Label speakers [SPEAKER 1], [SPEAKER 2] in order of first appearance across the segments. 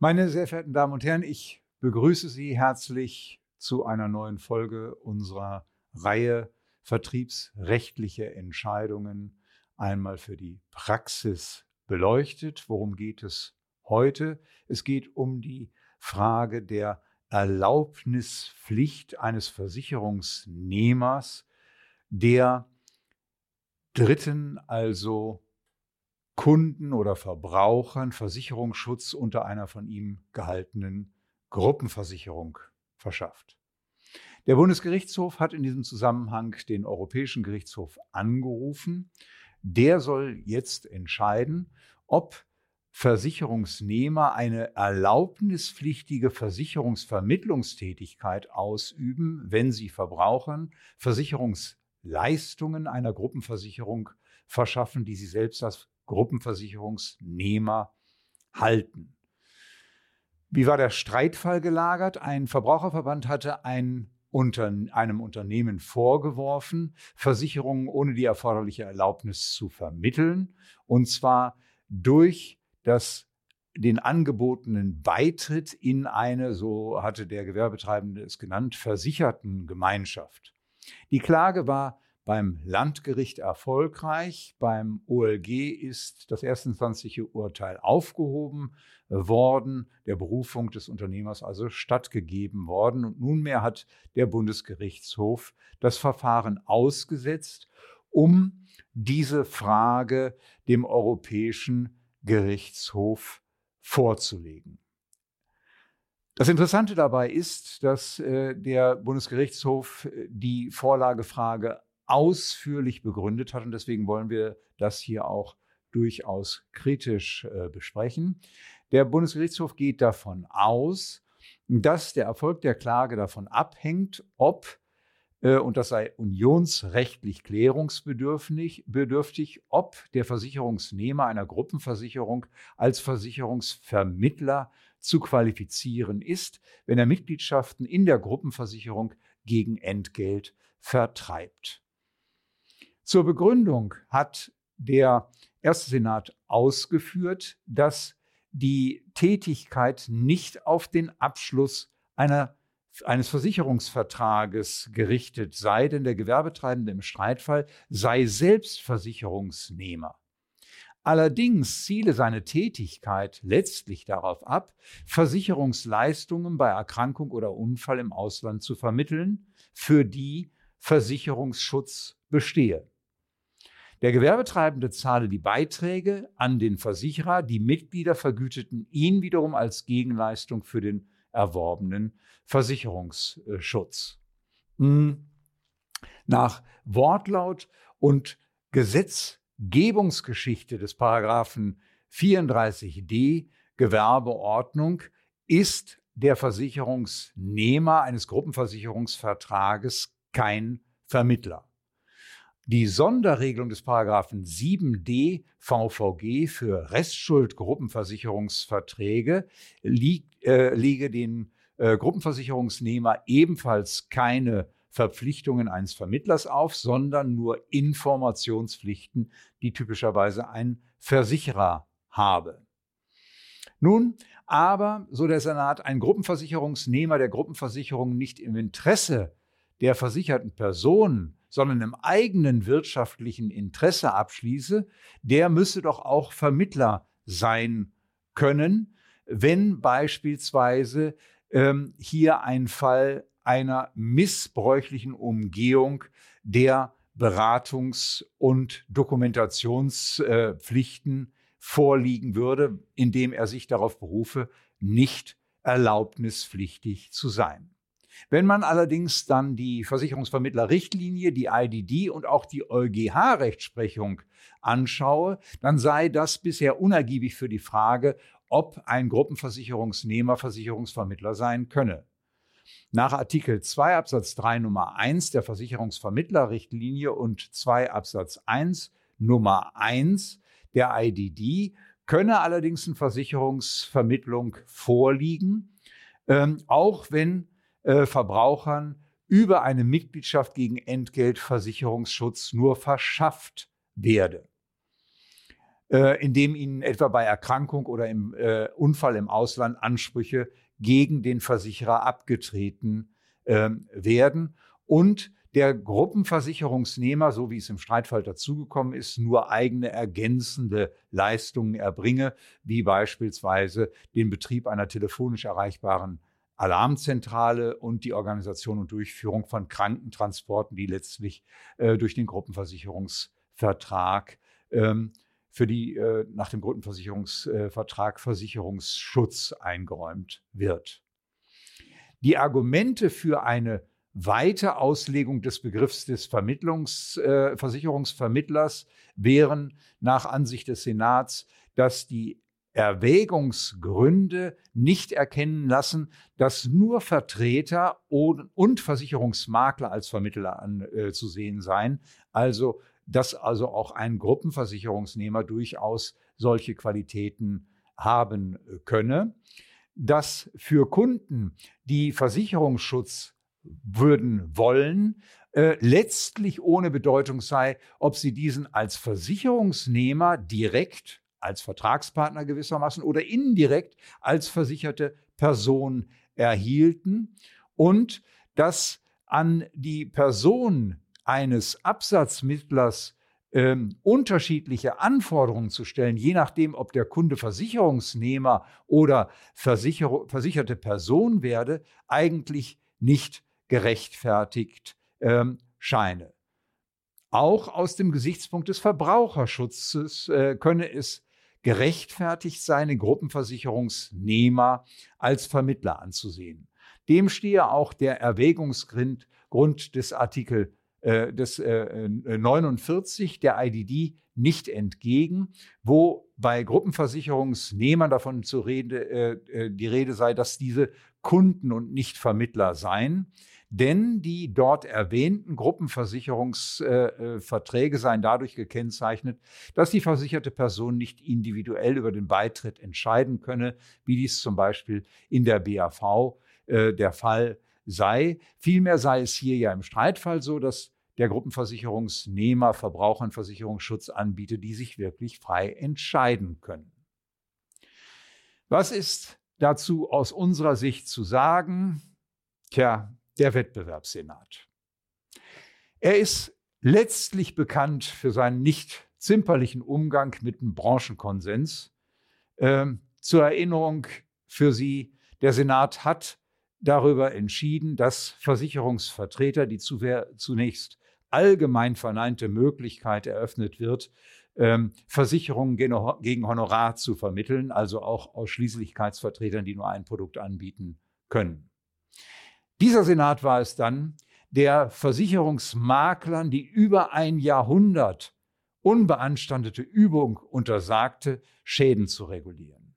[SPEAKER 1] Meine sehr verehrten Damen und Herren, ich begrüße Sie herzlich zu einer neuen Folge unserer Reihe Vertriebsrechtliche Entscheidungen einmal für die Praxis beleuchtet. Worum geht es heute? Es geht um die Frage der Erlaubnispflicht eines Versicherungsnehmers, der Dritten, also Kunden oder Verbrauchern Versicherungsschutz unter einer von ihm gehaltenen Gruppenversicherung verschafft. Der Bundesgerichtshof hat in diesem Zusammenhang den Europäischen Gerichtshof angerufen. Der soll jetzt entscheiden, ob Versicherungsnehmer eine erlaubnispflichtige Versicherungsvermittlungstätigkeit ausüben, wenn sie Verbrauchern Versicherungsleistungen einer Gruppenversicherung verschaffen, die sie selbst als Gruppenversicherungsnehmer halten. Wie war der Streitfall gelagert? Ein Verbraucherverband hatte ein unter einem Unternehmen vorgeworfen, Versicherungen ohne die erforderliche Erlaubnis zu vermitteln, und zwar durch das den angebotenen Beitritt in eine, so hatte der Gewerbetreibende es genannt, versicherten Gemeinschaft. Die Klage war beim Landgericht erfolgreich. Beim OLG ist das erstinstanzliche Urteil aufgehoben worden, der Berufung des Unternehmers also stattgegeben worden. Und nunmehr hat der Bundesgerichtshof das Verfahren ausgesetzt, um diese Frage dem Europäischen Gerichtshof vorzulegen. Das Interessante dabei ist, dass äh, der Bundesgerichtshof äh, die Vorlagefrage ausführlich begründet hat. Und deswegen wollen wir das hier auch durchaus kritisch äh, besprechen. Der Bundesgerichtshof geht davon aus, dass der Erfolg der Klage davon abhängt, ob äh, und das sei unionsrechtlich klärungsbedürftig, bedürftig, ob der Versicherungsnehmer einer Gruppenversicherung als Versicherungsvermittler zu qualifizieren ist, wenn er Mitgliedschaften in der Gruppenversicherung gegen Entgelt vertreibt. Zur Begründung hat der erste Senat ausgeführt, dass die Tätigkeit nicht auf den Abschluss einer, eines Versicherungsvertrages gerichtet sei, denn der Gewerbetreibende im Streitfall sei selbst Versicherungsnehmer. Allerdings ziele seine Tätigkeit letztlich darauf ab, Versicherungsleistungen bei Erkrankung oder Unfall im Ausland zu vermitteln, für die Versicherungsschutz bestehe. Der Gewerbetreibende zahle die Beiträge an den Versicherer, die Mitglieder vergüteten ihn wiederum als Gegenleistung für den erworbenen Versicherungsschutz. Hm. Nach Wortlaut und Gesetzgebungsgeschichte des Paragraphen 34d Gewerbeordnung ist der Versicherungsnehmer eines Gruppenversicherungsvertrages kein Vermittler. Die Sonderregelung des Paragraphen 7d VVG für Restschuldgruppenversicherungsverträge liegt, äh, lege den äh, Gruppenversicherungsnehmer ebenfalls keine Verpflichtungen eines Vermittlers auf, sondern nur Informationspflichten, die typischerweise ein Versicherer habe. Nun, aber, so der Senat, ein Gruppenversicherungsnehmer der Gruppenversicherung nicht im Interesse der versicherten Person sondern im eigenen wirtschaftlichen Interesse abschließe, der müsse doch auch Vermittler sein können, wenn beispielsweise ähm, hier ein Fall einer missbräuchlichen Umgehung der Beratungs- und Dokumentationspflichten äh, vorliegen würde, indem er sich darauf berufe, nicht erlaubnispflichtig zu sein. Wenn man allerdings dann die Versicherungsvermittlerrichtlinie, die IDD und auch die EuGH-Rechtsprechung anschaue, dann sei das bisher unergiebig für die Frage, ob ein Gruppenversicherungsnehmer Versicherungsvermittler sein könne. Nach Artikel 2 Absatz 3 Nummer 1 der Versicherungsvermittlerrichtlinie und 2 Absatz 1 Nummer 1 der IDD könne allerdings eine Versicherungsvermittlung vorliegen, ähm, auch wenn äh, Verbrauchern über eine Mitgliedschaft gegen Entgeltversicherungsschutz nur verschafft werde. äh, indem ihnen etwa bei Erkrankung oder im äh, Unfall im Ausland Ansprüche gegen den Versicherer abgetreten äh, werden und der Gruppenversicherungsnehmer, so wie es im Streitfall dazugekommen ist, nur eigene ergänzende Leistungen erbringe, wie beispielsweise den Betrieb einer telefonisch erreichbaren Alarmzentrale und die Organisation und Durchführung von Krankentransporten, die letztlich äh, durch den Gruppenversicherungsvertrag ähm, für die äh, nach dem Gruppenversicherungsvertrag Versicherungsschutz eingeräumt wird. Die Argumente für eine weite Auslegung des Begriffs des Vermittlungs, äh, Versicherungsvermittlers wären nach Ansicht des Senats, dass die Erwägungsgründe nicht erkennen lassen, dass nur Vertreter und Versicherungsmakler als Vermittler anzusehen äh, seien, also dass also auch ein Gruppenversicherungsnehmer durchaus solche Qualitäten haben könne, dass für Kunden, die Versicherungsschutz würden wollen, äh, letztlich ohne Bedeutung sei, ob sie diesen als Versicherungsnehmer direkt, als Vertragspartner gewissermaßen oder indirekt als versicherte Person erhielten und dass an die Person eines Absatzmittlers ähm, unterschiedliche Anforderungen zu stellen, je nachdem, ob der Kunde Versicherungsnehmer oder Versicher versicherte Person werde, eigentlich nicht gerechtfertigt ähm, scheine. Auch aus dem Gesichtspunkt des Verbraucherschutzes äh, könne es gerechtfertigt sein, den Gruppenversicherungsnehmer als Vermittler anzusehen. Dem stehe auch der Erwägungsgrund des Artikel äh, des äh, 49 der IDD nicht entgegen, wo bei Gruppenversicherungsnehmern davon zu Rede, äh, äh, die Rede sei, dass diese Kunden und nicht Vermittler seien. Denn die dort erwähnten Gruppenversicherungsverträge äh, seien dadurch gekennzeichnet, dass die versicherte Person nicht individuell über den Beitritt entscheiden könne, wie dies zum Beispiel in der BAV äh, der Fall sei. Vielmehr sei es hier ja im Streitfall so, dass der Gruppenversicherungsnehmer Verbrauchern Versicherungsschutz anbietet, die sich wirklich frei entscheiden können. Was ist dazu aus unserer Sicht zu sagen? Tja, der Wettbewerbssenat. Er ist letztlich bekannt für seinen nicht zimperlichen Umgang mit dem Branchenkonsens. Ähm, zur Erinnerung für Sie, der Senat hat darüber entschieden, dass Versicherungsvertreter, die zunächst allgemein verneinte Möglichkeit eröffnet wird, ähm, Versicherungen gegen Honorar zu vermitteln, also auch Ausschließlichkeitsvertretern, die nur ein Produkt anbieten können. Dieser Senat war es dann, der Versicherungsmaklern die über ein Jahrhundert unbeanstandete Übung untersagte, Schäden zu regulieren.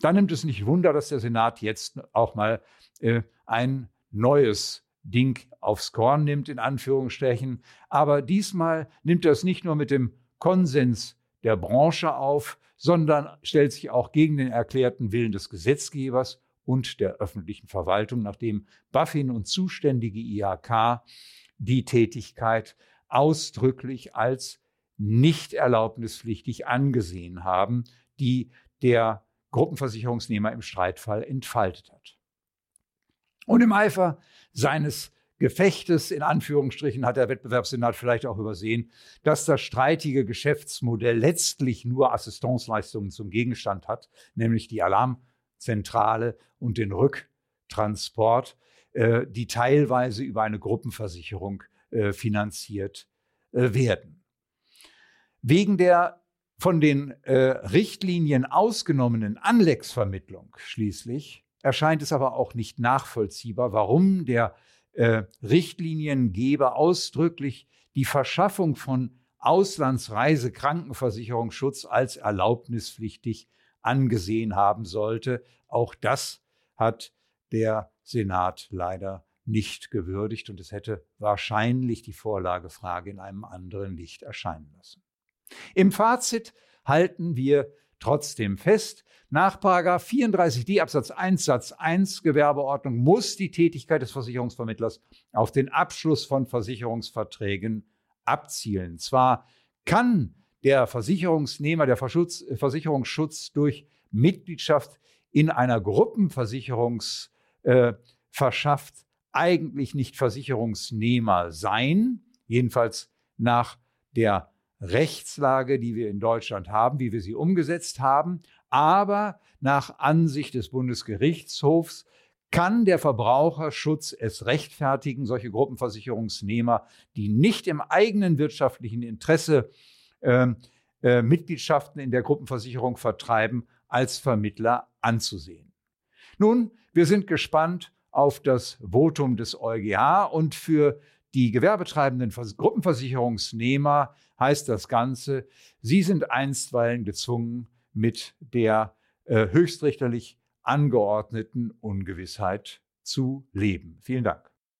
[SPEAKER 1] Da nimmt es nicht Wunder, dass der Senat jetzt auch mal äh, ein neues Ding aufs Korn nimmt, in Anführungsstrichen. Aber diesmal nimmt er es nicht nur mit dem Konsens der Branche auf, sondern stellt sich auch gegen den erklärten Willen des Gesetzgebers und der öffentlichen Verwaltung, nachdem Buffin und zuständige IHK die Tätigkeit ausdrücklich als nicht erlaubnispflichtig angesehen haben, die der Gruppenversicherungsnehmer im Streitfall entfaltet hat. Und im Eifer seines Gefechtes, in Anführungsstrichen, hat der Wettbewerbssenat vielleicht auch übersehen, dass das streitige Geschäftsmodell letztlich nur Assistenzleistungen zum Gegenstand hat, nämlich die Alarmzentrale und den Rücktransport, äh, die teilweise über eine Gruppenversicherung äh, finanziert äh, werden. Wegen der von den äh, Richtlinien ausgenommenen Anlex-Vermittlung schließlich erscheint es aber auch nicht nachvollziehbar, warum der äh, Richtliniengeber ausdrücklich die Verschaffung von Auslandsreisekrankenversicherungsschutz als erlaubnispflichtig angesehen haben sollte. Auch das hat der Senat leider nicht gewürdigt und es hätte wahrscheinlich die Vorlagefrage in einem anderen Licht erscheinen lassen. Im Fazit halten wir trotzdem fest, nach 34d Absatz 1 Satz 1 Gewerbeordnung muss die Tätigkeit des Versicherungsvermittlers auf den Abschluss von Versicherungsverträgen abzielen. Zwar kann der Versicherungsnehmer, der Verschutz, Versicherungsschutz durch Mitgliedschaft in einer Gruppenversicherung äh, verschafft, eigentlich nicht Versicherungsnehmer sein, jedenfalls nach der Rechtslage, die wir in Deutschland haben, wie wir sie umgesetzt haben. Aber nach Ansicht des Bundesgerichtshofs kann der Verbraucherschutz es rechtfertigen, solche Gruppenversicherungsnehmer, die nicht im eigenen wirtschaftlichen Interesse äh, äh, Mitgliedschaften in der Gruppenversicherung vertreiben, als Vermittler anzusehen. Nun, wir sind gespannt auf das Votum des EuGH und für die gewerbetreibenden Gruppenversicherungsnehmer heißt das Ganze, sie sind einstweilen gezwungen, mit der äh, höchstrichterlich angeordneten Ungewissheit zu leben. Vielen Dank.